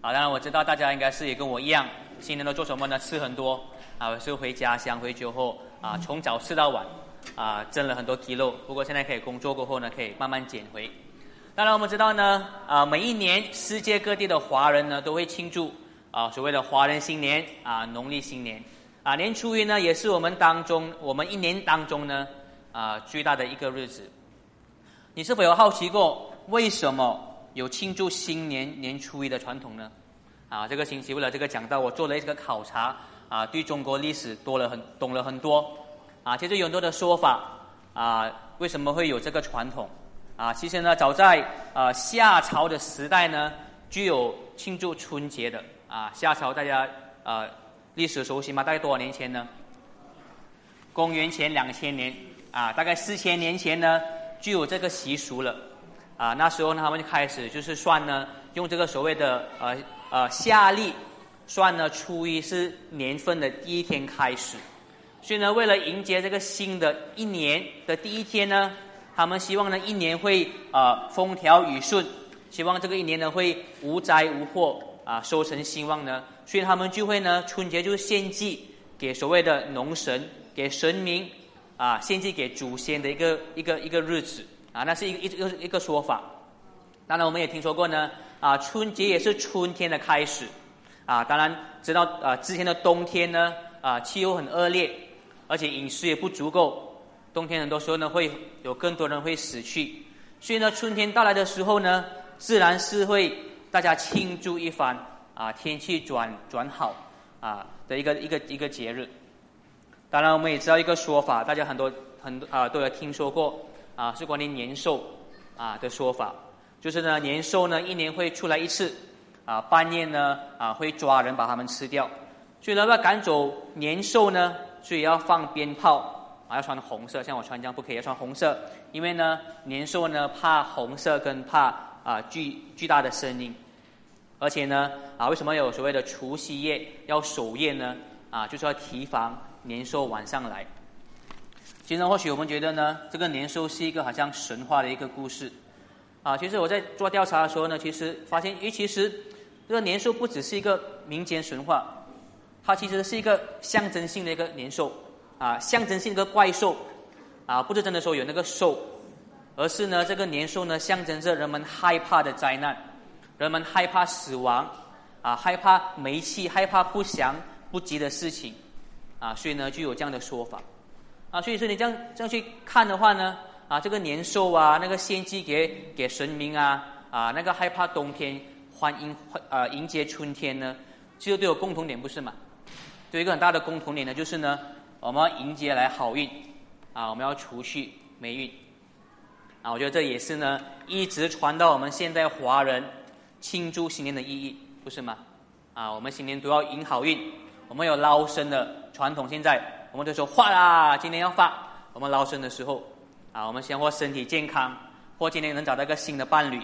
啊，当然我知道大家应该是也跟我一样，新年都做什么呢？吃很多啊，是回家乡回酒后啊，从早吃到晚啊，增了很多肌肉。不过现在可以工作过后呢，可以慢慢减回。当然我们知道呢，啊，每一年世界各地的华人呢都会庆祝啊所谓的华人新年啊，农历新年啊，年初一呢也是我们当中我们一年当中呢啊最大的一个日子。你是否有好奇过，为什么有庆祝新年年初一的传统呢？啊，这个星期为了这个讲到，我做了一个考察，啊，对中国历史多了很懂了很多，啊，其实有很多的说法，啊，为什么会有这个传统？啊，其实呢，早在呃夏朝的时代呢，就有庆祝春节的，啊，夏朝大家呃历史熟悉吗？大概多少年前呢？公元前两千年，啊，大概四千年前呢。就有这个习俗了，啊，那时候呢，他们就开始就是算呢，用这个所谓的呃呃夏历算呢，初一是年份的第一天开始，所以呢，为了迎接这个新的一年的第一天呢，他们希望呢一年会啊风调雨顺，希望这个一年呢会无灾无祸啊收成兴旺呢，所以他们就会呢春节就献祭给所谓的农神，给神明。啊，献祭给祖先的一个一个一个日子啊，那是一个一个一个说法。当然，我们也听说过呢，啊，春节也是春天的开始啊。当然，知道啊，之前的冬天呢，啊，气候很恶劣，而且饮食也不足够，冬天很多时候呢，会有更多人会死去。所以呢，春天到来的时候呢，自然是会大家庆祝一番啊，天气转转好啊的一个一个一个节日。当然，我们也知道一个说法，大家很多很多啊都有听说过啊，是关于年兽啊的说法，就是呢年兽呢一年会出来一次，啊半夜呢啊会抓人把他们吃掉，所以呢要赶走年兽呢，所以要放鞭炮啊要穿红色，像我穿这样不可以要穿红色，因为呢年兽呢怕红色跟怕啊巨巨大的声音，而且呢啊为什么有所谓的除夕夜要守夜呢？啊就是要提防。年兽晚上来，其实或许我们觉得呢，这个年兽是一个好像神话的一个故事，啊，其实我在做调查的时候呢，其实发现，诶，其实这个年兽不只是一个民间神话，它其实是一个象征性的一个年兽，啊，象征性的怪兽，啊，不是真的说有那个兽，而是呢，这个年兽呢，象征着人们害怕的灾难，人们害怕死亡，啊，害怕煤气，害怕不祥不吉的事情。啊，所以呢，就有这样的说法，啊，所以说你这样这样去看的话呢，啊，这个年兽啊，那个献祭给给神明啊，啊，那个害怕冬天，欢迎欢啊迎接春天呢，其实都有共同点，不是吗？有一个很大的共同点呢，就是呢，我们要迎接来好运，啊，我们要除去霉运，啊，我觉得这也是呢，一直传到我们现在华人庆祝新年的意义，不是吗？啊，我们新年都要迎好运。我们有捞生的传统，现在我们就说发啦，今年要发。我们捞生的时候，啊，我们先或身体健康，或今年能找到一个新的伴侣，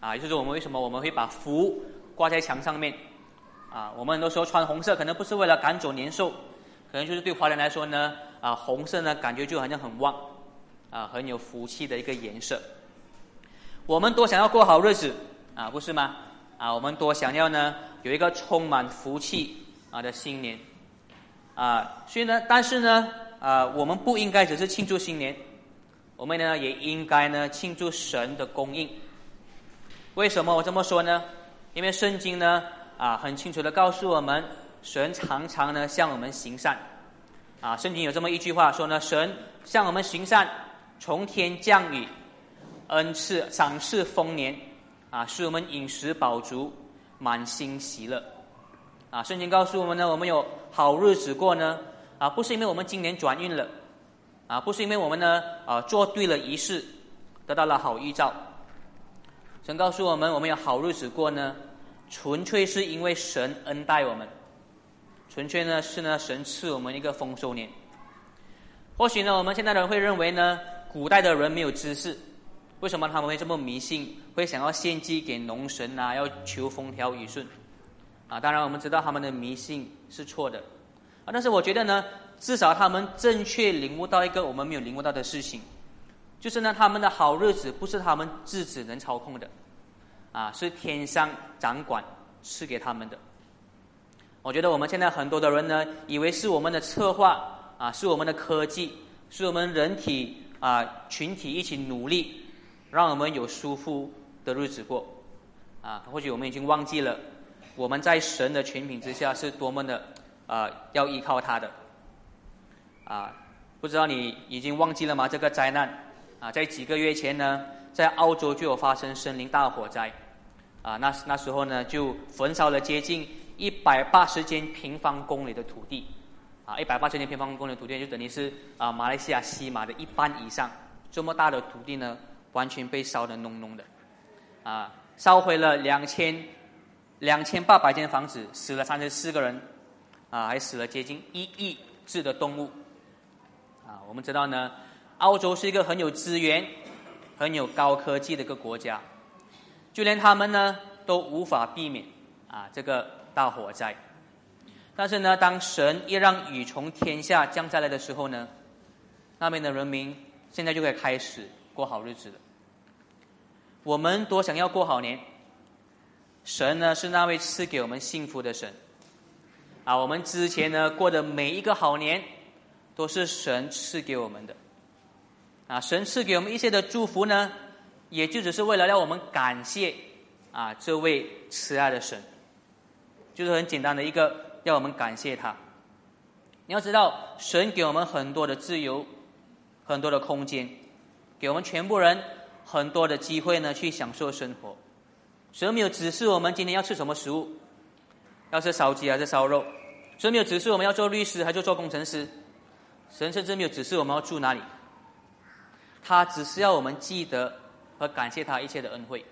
啊，也就是我们为什么我们会把福挂在墙上面，啊，我们很多时候穿红色，可能不是为了赶走年兽，可能就是对华人来说呢，啊，红色呢感觉就好像很旺，啊，很有福气的一个颜色。我们多想要过好日子，啊，不是吗？啊，我们多想要呢有一个充满福气。啊的新年，啊，所以呢，但是呢，啊，我们不应该只是庆祝新年，我们呢也应该呢庆祝神的供应。为什么我这么说呢？因为圣经呢啊很清楚的告诉我们，神常常呢向我们行善。啊，圣经有这么一句话说呢，神向我们行善，从天降雨，恩赐赏赐丰年，啊，使我们饮食饱足，满心喜乐。啊，圣经告诉我们呢，我们有好日子过呢，啊，不是因为我们今年转运了，啊，不是因为我们呢，啊，做对了仪式，得到了好预兆。神告诉我们，我们有好日子过呢，纯粹是因为神恩待我们，纯粹呢是呢神赐我们一个丰收年。或许呢，我们现在人会认为呢，古代的人没有知识，为什么他们会这么迷信，会想要献祭给农神啊，要求风调雨顺？啊，当然我们知道他们的迷信是错的，啊，但是我觉得呢，至少他们正确领悟到一个我们没有领悟到的事情，就是呢，他们的好日子不是他们自己能操控的，啊，是天上掌管，赐给他们的。我觉得我们现在很多的人呢，以为是我们的策划啊，是我们的科技，是我们人体啊群体一起努力，让我们有舒服的日子过啊。或许我们已经忘记了，我们在神的权柄之下是多么的啊要依靠他的啊。不知道你已经忘记了吗？这个灾难啊，在几个月前呢，在澳洲就有发生森林大火灾啊。那那时候呢，就焚烧了接近。一百八十间平方公里的土地，啊，一百八十间平方公里的土地就等于是啊马来西亚西马的一半以上。这么大的土地呢，完全被烧得浓浓的，啊，烧毁了两千两千八百间房子，死了三十四个人，啊，还死了接近一亿只的动物。啊，我们知道呢，澳洲是一个很有资源、很有高科技的一个国家，就连他们呢都无法避免啊这个。大火灾，但是呢，当神一让雨从天下降下来的时候呢，那边的人民现在就可以开始过好日子了。我们多想要过好年，神呢是那位赐给我们幸福的神，啊，我们之前呢过的每一个好年，都是神赐给我们的，啊，神赐给我们一些的祝福呢，也就只是为了让我们感谢啊这位慈爱的神。就是很简单的一个，要我们感谢他。你要知道，神给我们很多的自由，很多的空间，给我们全部人很多的机会呢，去享受生活。神没有指示我们今天要吃什么食物，要吃烧鸡还是烧肉？神没有指示我们要做律师还是做工程师？神甚至没有指示我们要住哪里。他只是要我们记得和感谢他一切的恩惠。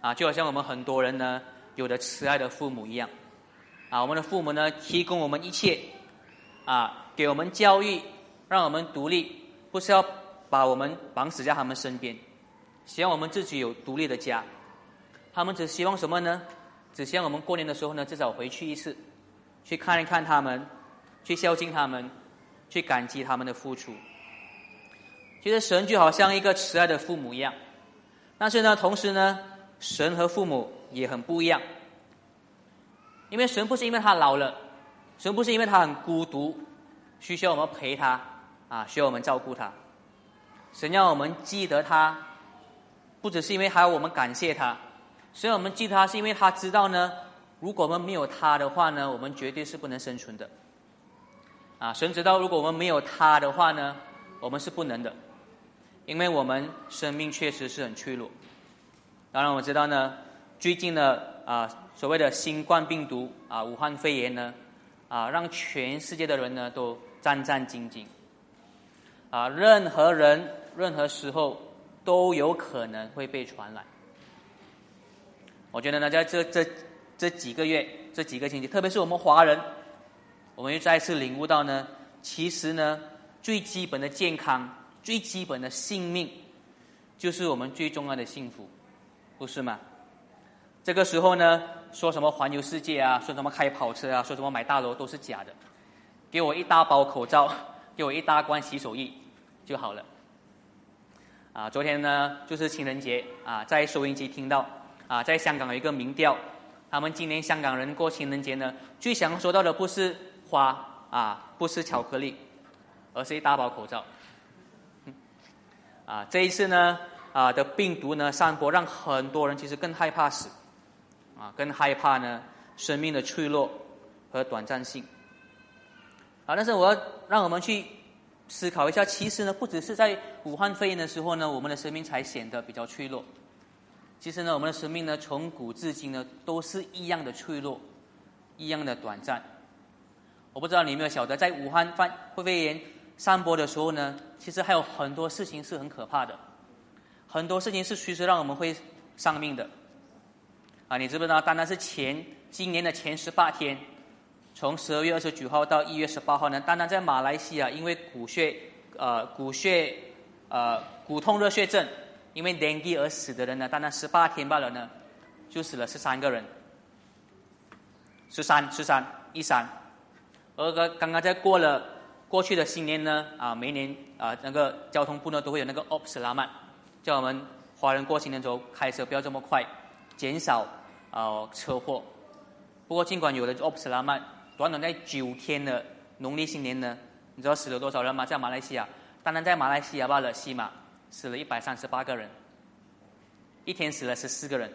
啊，就好像我们很多人呢。有的慈爱的父母一样，啊，我们的父母呢，提供我们一切，啊，给我们教育，让我们独立，不是要把我们绑死在他们身边，希望我们自己有独立的家。他们只希望什么呢？只希望我们过年的时候呢，至少回去一次，去看一看他们，去孝敬他们，去感激他们的付出。其实神就好像一个慈爱的父母一样，但是呢，同时呢，神和父母。也很不一样，因为神不是因为他老了，神不是因为他很孤独，需要我们陪他啊，需要我们照顾他。神让我们记得他，不只是因为还要我们感谢他，所以我们记他是因为他知道呢，如果我们没有他的话呢，我们绝对是不能生存的。啊，神知道如果我们没有他的话呢，我们是不能的，因为我们生命确实是很脆弱。当然我知道呢。最近的啊，所谓的新冠病毒啊，武汉肺炎呢，啊，让全世界的人呢都战战兢兢。啊，任何人、任何时候都有可能会被传染。我觉得呢，在这这这几个月、这几个星期，特别是我们华人，我们又再次领悟到呢，其实呢，最基本的健康、最基本的性命，就是我们最重要的幸福，不是吗？这个时候呢，说什么环游世界啊，说什么开跑车啊，说什么买大楼都是假的。给我一大包口罩，给我一大罐洗手液就好了。啊，昨天呢就是情人节啊，在收音机听到啊，在香港有一个民调，他们今年香港人过情人节呢，最想要收到的不是花啊，不是巧克力，而是一大包口罩。啊，这一次呢啊的病毒呢散播，让很多人其实更害怕死。啊，更害怕呢，生命的脆弱和短暂性。啊，但是我要让我们去思考一下，其实呢，不只是在武汉肺炎的时候呢，我们的生命才显得比较脆弱。其实呢，我们的生命呢，从古至今呢，都是一样的脆弱，一样的短暂。我不知道你有没有晓得，在武汉肺肺炎散播的时候呢，其实还有很多事情是很可怕的，很多事情是随时让我们会丧命的。啊，你知不知道？单单是前今年的前十八天，从十二月二十九号到一月十八号呢，单单在马来西亚，因为骨血呃骨血呃骨痛热血症，因为年纪而死的人呢，单单十八天罢了呢，就死了十三个人，十三十三一三，而个刚刚在过了过去的新年呢，啊，每年啊那个交通部呢都会有那个 OPS 拉曼，叫我们华人过新年的时候开车不要这么快。减少呃车祸。不过尽管有了 o p s 拉曼，短短在九天的农历新年呢，你知道死了多少人吗？在马来西亚，单单在马来西亚罢了，西马死了一百三十八个人，一天死了十四个人。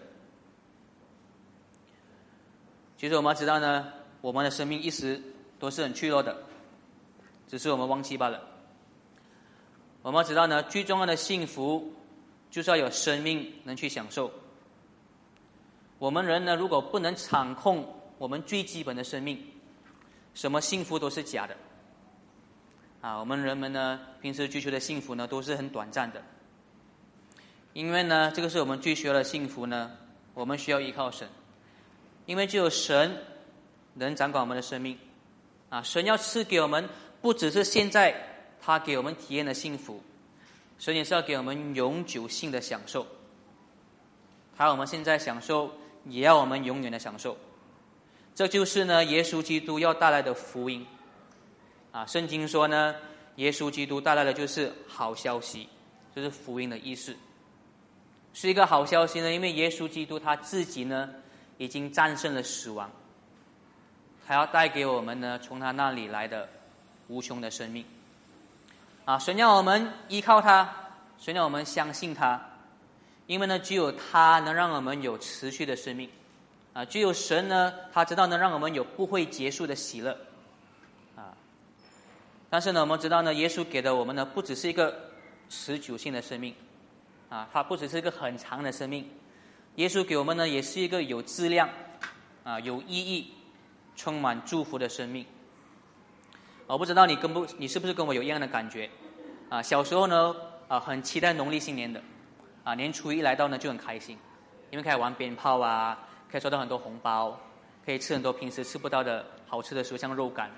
其实我们要知道呢，我们的生命一时都是很脆弱的，只是我们忘记罢了。我们要知道呢，最重要的幸福就是要有生命能去享受。我们人呢，如果不能掌控我们最基本的生命，什么幸福都是假的。啊，我们人们呢，平时追求的幸福呢，都是很短暂的。因为呢，这个是我们最需要的幸福呢，我们需要依靠神。因为只有神能掌管我们的生命，啊，神要赐给我们不只是现在他给我们体验的幸福，神也是要给我们永久性的享受。他我们现在享受，也要我们永远的享受。这就是呢，耶稣基督要带来的福音。啊，圣经说呢，耶稣基督带来的就是好消息，就是福音的意思，是一个好消息呢，因为耶稣基督他自己呢。已经战胜了死亡，他要带给我们呢，从他那里来的无穷的生命。啊，神要我们依靠他，神要我们相信他，因为呢，只有他能让我们有持续的生命。啊，只有神呢，他知道能让我们有不会结束的喜乐。但是呢，我们知道呢，耶稣给的我们呢，不只是一个持久性的生命，啊，它不只是一个很长的生命。耶稣给我们呢，也是一个有质量、啊有意义、充满祝福的生命。我不知道你跟不，你是不是跟我有一样的感觉？啊，小时候呢，啊很期待农历新年的，啊年初一来到呢就很开心，因为可以玩鞭炮啊，可以收到很多红包，可以吃很多平时吃不到的好吃的食物，像肉干。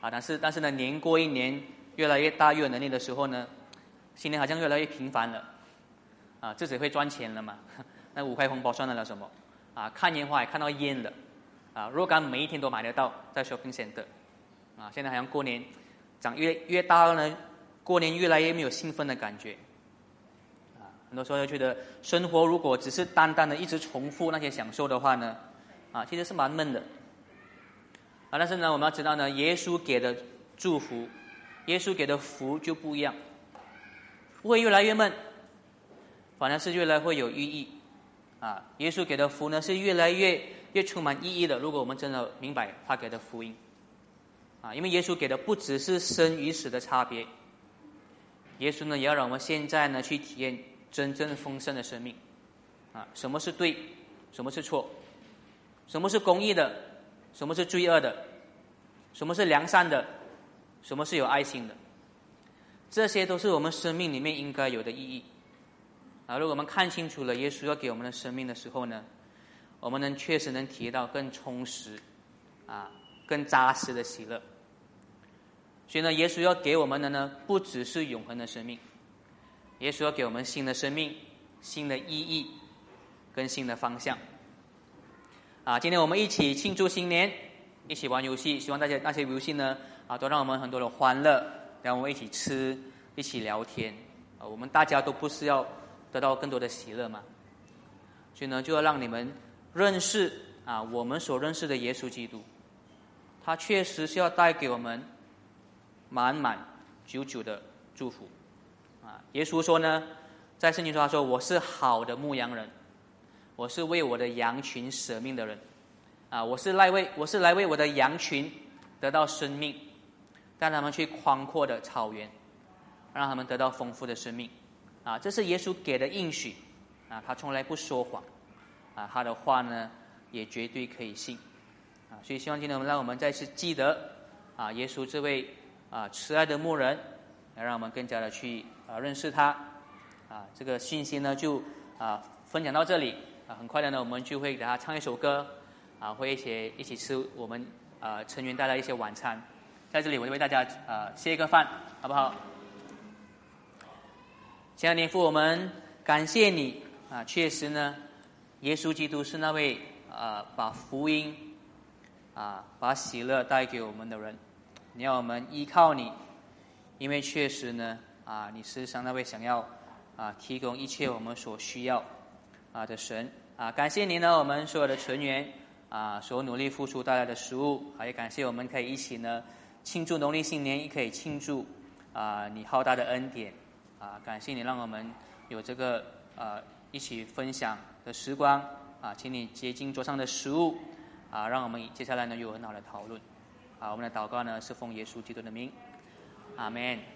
啊，但是但是呢，年过一年，越来越大越有能力的时候呢，新年好像越来越频繁了。啊，自己会赚钱了嘛？那五块红包算得了什么？啊，看烟花也看到烟了，啊，若干每一天都买得到，在 shopping center，啊，现在好像过年长越越大了呢，过年越来越没有兴奋的感觉，啊，很多时候就觉得生活如果只是单单的一直重复那些享受的话呢，啊，其实是蛮闷的，啊，但是呢，我们要知道呢，耶稣给的祝福，耶稣给的福就不一样，不会越来越闷，反而是越来会有意义。啊，耶稣给的福呢是越来越越充满意义的。如果我们真的明白他给的福音，啊，因为耶稣给的不只是生与死的差别，耶稣呢也要让我们现在呢去体验真正丰盛的生命。啊，什么是对，什么是错，什么是公义的，什么是罪恶的，什么是良善的，什么是有爱心的，这些都是我们生命里面应该有的意义。啊，如果我们看清楚了耶稣要给我们的生命的时候呢，我们能确实能体验到更充实、啊更扎实的喜乐。所以呢，耶稣要给我们的呢，不只是永恒的生命，耶稣要给我们新的生命、新的意义跟新的方向。啊，今天我们一起庆祝新年，一起玩游戏，希望大家那些游戏呢，啊，都让我们很多的欢乐，让我们一起吃，一起聊天。啊，我们大家都不是要。得到更多的喜乐嘛？所以呢，就要让你们认识啊，我们所认识的耶稣基督，他确实是要带给我们满满久久的祝福啊。耶稣说呢，在圣经中他说：“我是好的牧羊人，我是为我的羊群舍命的人。啊，我是来为我是来为我的羊群得到生命，带他们去宽阔的草原，让他们得到丰富的生命。”啊，这是耶稣给的应许，啊，他从来不说谎，啊，他的话呢也绝对可以信，啊，所以希望今天我们让我们再次记得，啊，耶稣这位啊慈爱的牧人，来让我们更加的去啊认识他，啊，这个信息呢就啊分享到这里，啊，很快的呢我们就会给他唱一首歌，啊，会一起一起吃我们啊成员带来一些晚餐，在这里我就为大家啊谢一个饭，好不好？亲爱的父，我们感谢你啊！确实呢，耶稣基督是那位啊，把福音啊，把喜乐带给我们的人。你要我们依靠你，因为确实呢啊，你是上那位想要啊提供一切我们所需要啊的神。啊，感谢您呢，我们所有的成员啊所努力付出带来的食物，也感谢我们可以一起呢庆祝农历新年，也可以庆祝啊你浩大的恩典。啊，感谢你让我们有这个呃一起分享的时光。啊，请你洁净桌上的食物。啊，让我们接下来呢有很好的讨论。啊，我们的祷告呢是奉耶稣基督的名，阿门。